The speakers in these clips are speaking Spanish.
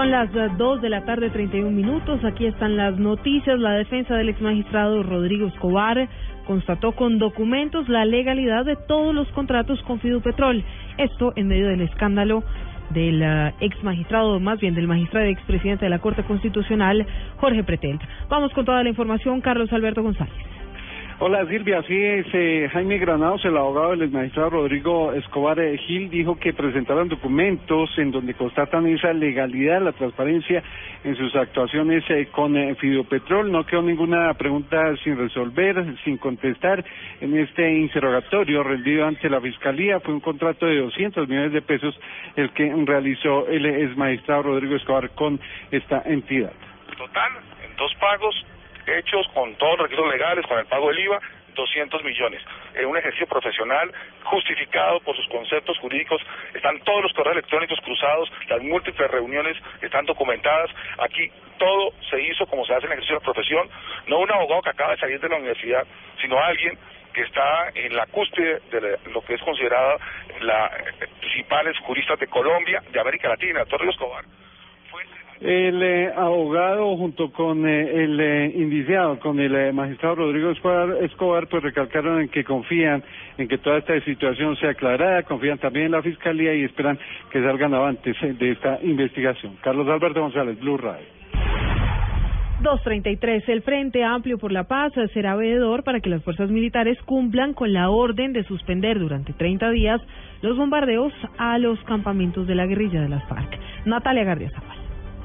Son las 2 de la tarde, 31 minutos. Aquí están las noticias. La defensa del ex magistrado Rodrigo Escobar constató con documentos la legalidad de todos los contratos con Fidupetrol. Esto en medio del escándalo del uh, ex magistrado, más bien del magistrado y expresidente de la Corte Constitucional, Jorge Pretel. Vamos con toda la información, Carlos Alberto González. Hola Silvia, así es. Eh, Jaime Granados, el abogado del magistrado Rodrigo Escobar eh, Gil, dijo que presentaron documentos en donde constatan esa legalidad, la transparencia en sus actuaciones eh, con eh, Fidopetrol. No quedó ninguna pregunta sin resolver, sin contestar en este interrogatorio rendido ante la Fiscalía. Fue un contrato de 200 millones de pesos el que realizó el ex magistrado Rodrigo Escobar con esta entidad. Total, en dos pagos hechos con todos los requisitos legales, con el pago del IVA, 200 millones. En un ejercicio profesional justificado por sus conceptos jurídicos, están todos los correos electrónicos cruzados, las múltiples reuniones están documentadas. Aquí todo se hizo como se hace en el ejercicio de la profesión, no un abogado que acaba de salir de la universidad, sino alguien que está en la cúspide de lo que es considerada las principales juristas de Colombia, de América Latina, Torres Escobar. El eh, abogado junto con eh, el eh, indiciado, con el magistrado Rodrigo Escobar, Escobar, pues recalcaron en que confían en que toda esta situación sea aclarada, confían también en la Fiscalía y esperan que salgan avantes de esta investigación. Carlos Alberto González, Blue Radio. 233. El Frente Amplio por la Paz será veedor para que las fuerzas militares cumplan con la orden de suspender durante 30 días los bombardeos a los campamentos de la guerrilla de las FARC. Natalia Gardia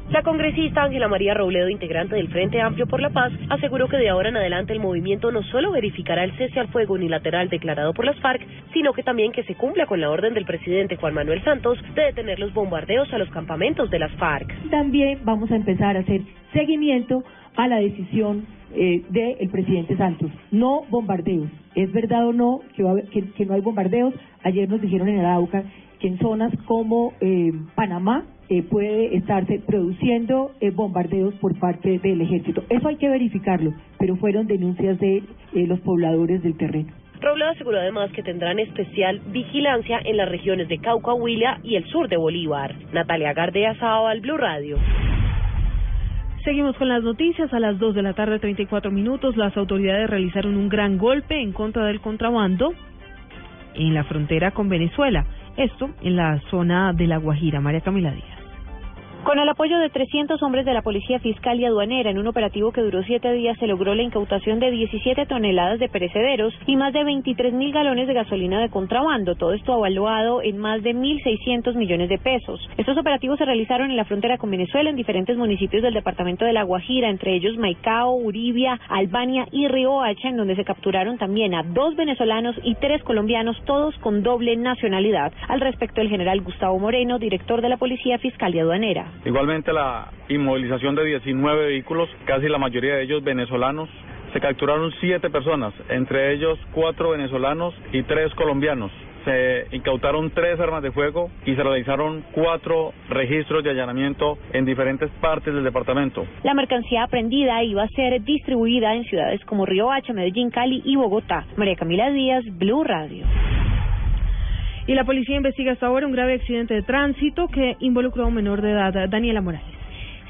la congresista Ángela María Robledo, integrante del Frente Amplio por la Paz, aseguró que de ahora en adelante el movimiento no solo verificará el cese al fuego unilateral declarado por las FARC, sino que también que se cumpla con la orden del presidente Juan Manuel Santos de detener los bombardeos a los campamentos de las FARC. También vamos a empezar a hacer seguimiento a la decisión eh, del presidente Santos. No bombardeos. ¿Es verdad o no que, que, no hay bombardeos? Ayer nos dijeron en Arauca que en zonas como eh, Panamá eh, puede estarse produciendo eh, bombardeos por parte del ejército. Eso hay que verificarlo, pero fueron denuncias de eh, los pobladores del terreno. Robledo aseguró además que tendrán especial vigilancia en las regiones de Cauca, Huila y el sur de Bolívar. Natalia Gardea, al Blue Radio. Seguimos con las noticias. A las 2 de la tarde, 34 minutos, las autoridades realizaron un gran golpe en contra del contrabando en la frontera con Venezuela. Esto en la zona de La Guajira. María Camila Díaz. Con el apoyo de 300 hombres de la Policía Fiscal y Aduanera, en un operativo que duró siete días, se logró la incautación de 17 toneladas de perecederos y más de 23 mil galones de gasolina de contrabando. Todo esto evaluado en más de 1.600 millones de pesos. Estos operativos se realizaron en la frontera con Venezuela, en diferentes municipios del departamento de La Guajira, entre ellos Maicao, Uribia, Albania y Riohacha, en donde se capturaron también a dos venezolanos y tres colombianos, todos con doble nacionalidad. Al respecto, el general Gustavo Moreno, director de la Policía Fiscal y Aduanera. Igualmente la inmovilización de 19 vehículos, casi la mayoría de ellos venezolanos. Se capturaron siete personas, entre ellos cuatro venezolanos y tres colombianos. Se incautaron tres armas de fuego y se realizaron cuatro registros de allanamiento en diferentes partes del departamento. La mercancía aprendida iba a ser distribuida en ciudades como Río Hacha, Medellín, Cali y Bogotá. María Camila Díaz, Blue Radio. Y la policía investiga hasta ahora un grave accidente de tránsito que involucró a un menor de edad, Daniela Morales.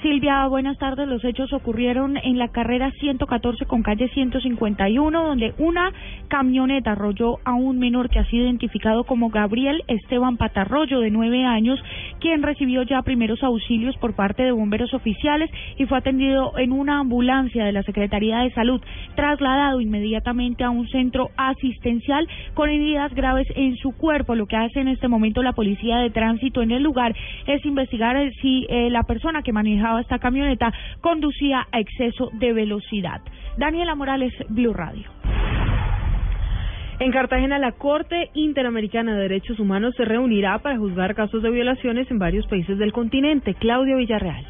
Silvia, buenas tardes. Los hechos ocurrieron en la carrera 114 con calle 151, donde una camioneta arrolló a un menor que ha sido identificado como Gabriel Esteban Patarroyo, de nueve años, quien recibió ya primeros auxilios por parte de bomberos oficiales y fue atendido en una ambulancia de la Secretaría de Salud, trasladado inmediatamente a un centro asistencial con heridas graves en su cuerpo. Lo que hace en este momento la policía de tránsito en el lugar es investigar si eh, la persona que manejaba esta camioneta conducía a exceso de velocidad. Daniela Morales, Blue Radio. En Cartagena, la Corte Interamericana de Derechos Humanos se reunirá para juzgar casos de violaciones en varios países del continente. Claudio Villarreal.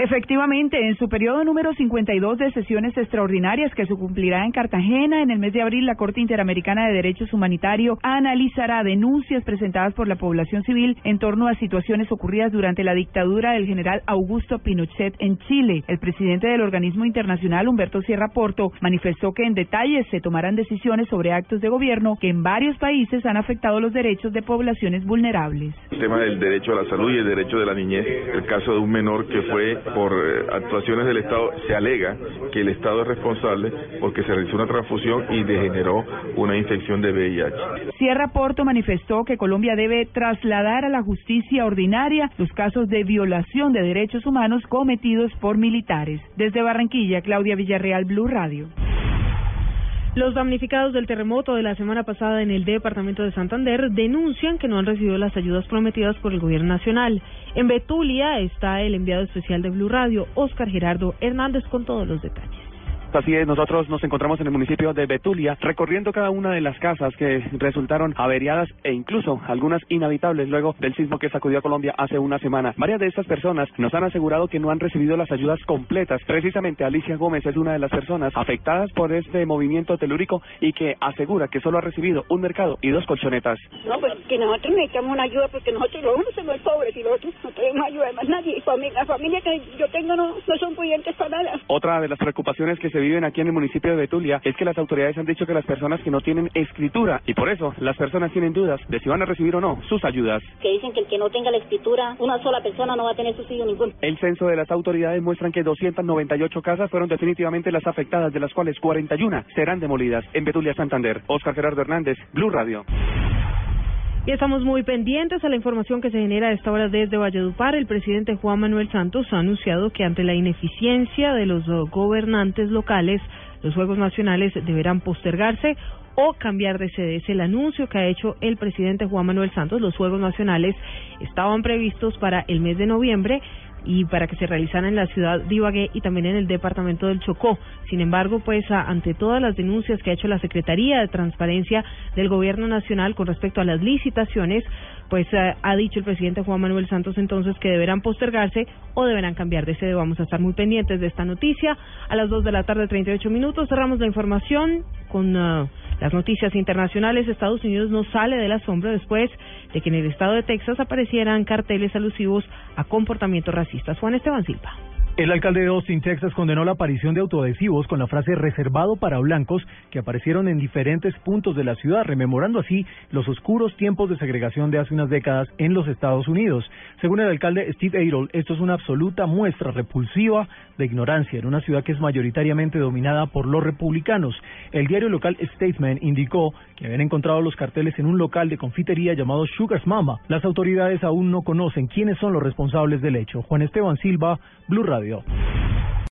Efectivamente, en su periodo número 52 de sesiones extraordinarias que se cumplirá en Cartagena en el mes de abril, la Corte Interamericana de Derechos Humanitarios analizará denuncias presentadas por la población civil en torno a situaciones ocurridas durante la dictadura del general Augusto Pinochet en Chile. El presidente del organismo internacional, Humberto Sierra Porto, manifestó que en detalle se tomarán decisiones sobre actos de gobierno que en varios países han afectado los derechos de poblaciones vulnerables. El tema del derecho a la salud y el derecho de la niñez, el caso de un menor que fue por eh, actuaciones del Estado, se alega que el Estado es responsable porque se realizó una transfusión y degeneró una infección de VIH. Sierra Porto manifestó que Colombia debe trasladar a la justicia ordinaria los casos de violación de derechos humanos cometidos por militares. Desde Barranquilla, Claudia Villarreal, Blue Radio. Los damnificados del terremoto de la semana pasada en el departamento de Santander denuncian que no han recibido las ayudas prometidas por el gobierno nacional. En Betulia está el enviado especial de Blue Radio, Oscar Gerardo Hernández, con todos los detalles. Así es, nosotros nos encontramos en el municipio de Betulia, recorriendo cada una de las casas que resultaron averiadas e incluso algunas inhabitables luego del sismo que sacudió a Colombia hace una semana. Varias de estas personas nos han asegurado que no han recibido las ayudas completas. Precisamente Alicia Gómez es una de las personas afectadas por este movimiento telúrico y que asegura que solo ha recibido un mercado y dos colchonetas. No, pues que nosotros necesitamos una ayuda porque nosotros los unos somos pobres y los otros no tenemos ayuda de más nadie. La familia que yo tengo no, no son pudientes para nada. Otra de las preocupaciones que se viven aquí en el municipio de Betulia es que las autoridades han dicho que las personas que no tienen escritura y por eso las personas tienen dudas de si van a recibir o no sus ayudas. Que dicen que el que no tenga la escritura, una sola persona no va a tener subsidio ninguno. El censo de las autoridades muestran que 298 casas fueron definitivamente las afectadas, de las cuales 41 serán demolidas en Betulia, Santander. Oscar Gerardo Hernández, Blue Radio. Y estamos muy pendientes a la información que se genera a esta hora desde Valledupar. El presidente Juan Manuel Santos ha anunciado que ante la ineficiencia de los gobernantes locales, los Juegos Nacionales deberán postergarse o cambiar de sede. Es el anuncio que ha hecho el presidente Juan Manuel Santos. Los Juegos Nacionales estaban previstos para el mes de noviembre y para que se realizaran en la ciudad de Ibagué y también en el departamento del Chocó. Sin embargo, pues ante todas las denuncias que ha hecho la Secretaría de Transparencia del Gobierno Nacional con respecto a las licitaciones, pues ha dicho el presidente Juan Manuel Santos entonces que deberán postergarse o deberán cambiar de sede. Vamos a estar muy pendientes de esta noticia. A las 2 de la tarde, 38 minutos, cerramos la información con las noticias internacionales. Estados Unidos no sale del asombro después de que en el estado de Texas aparecieran carteles alusivos a comportamientos racistas. Juan Esteban Silva. El alcalde de Austin, Texas, condenó la aparición de autoadhesivos con la frase reservado para blancos que aparecieron en diferentes puntos de la ciudad, rememorando así los oscuros tiempos de segregación de hace unas décadas en los Estados Unidos. Según el alcalde Steve Ayroll, esto es una absoluta muestra repulsiva de ignorancia en una ciudad que es mayoritariamente dominada por los republicanos. El diario local Statesman indicó que habían encontrado los carteles en un local de confitería llamado Sugar's Mama. Las autoridades aún no conocen quiénes son los responsables del hecho. Juan Esteban Silva, Blue Radio. 右。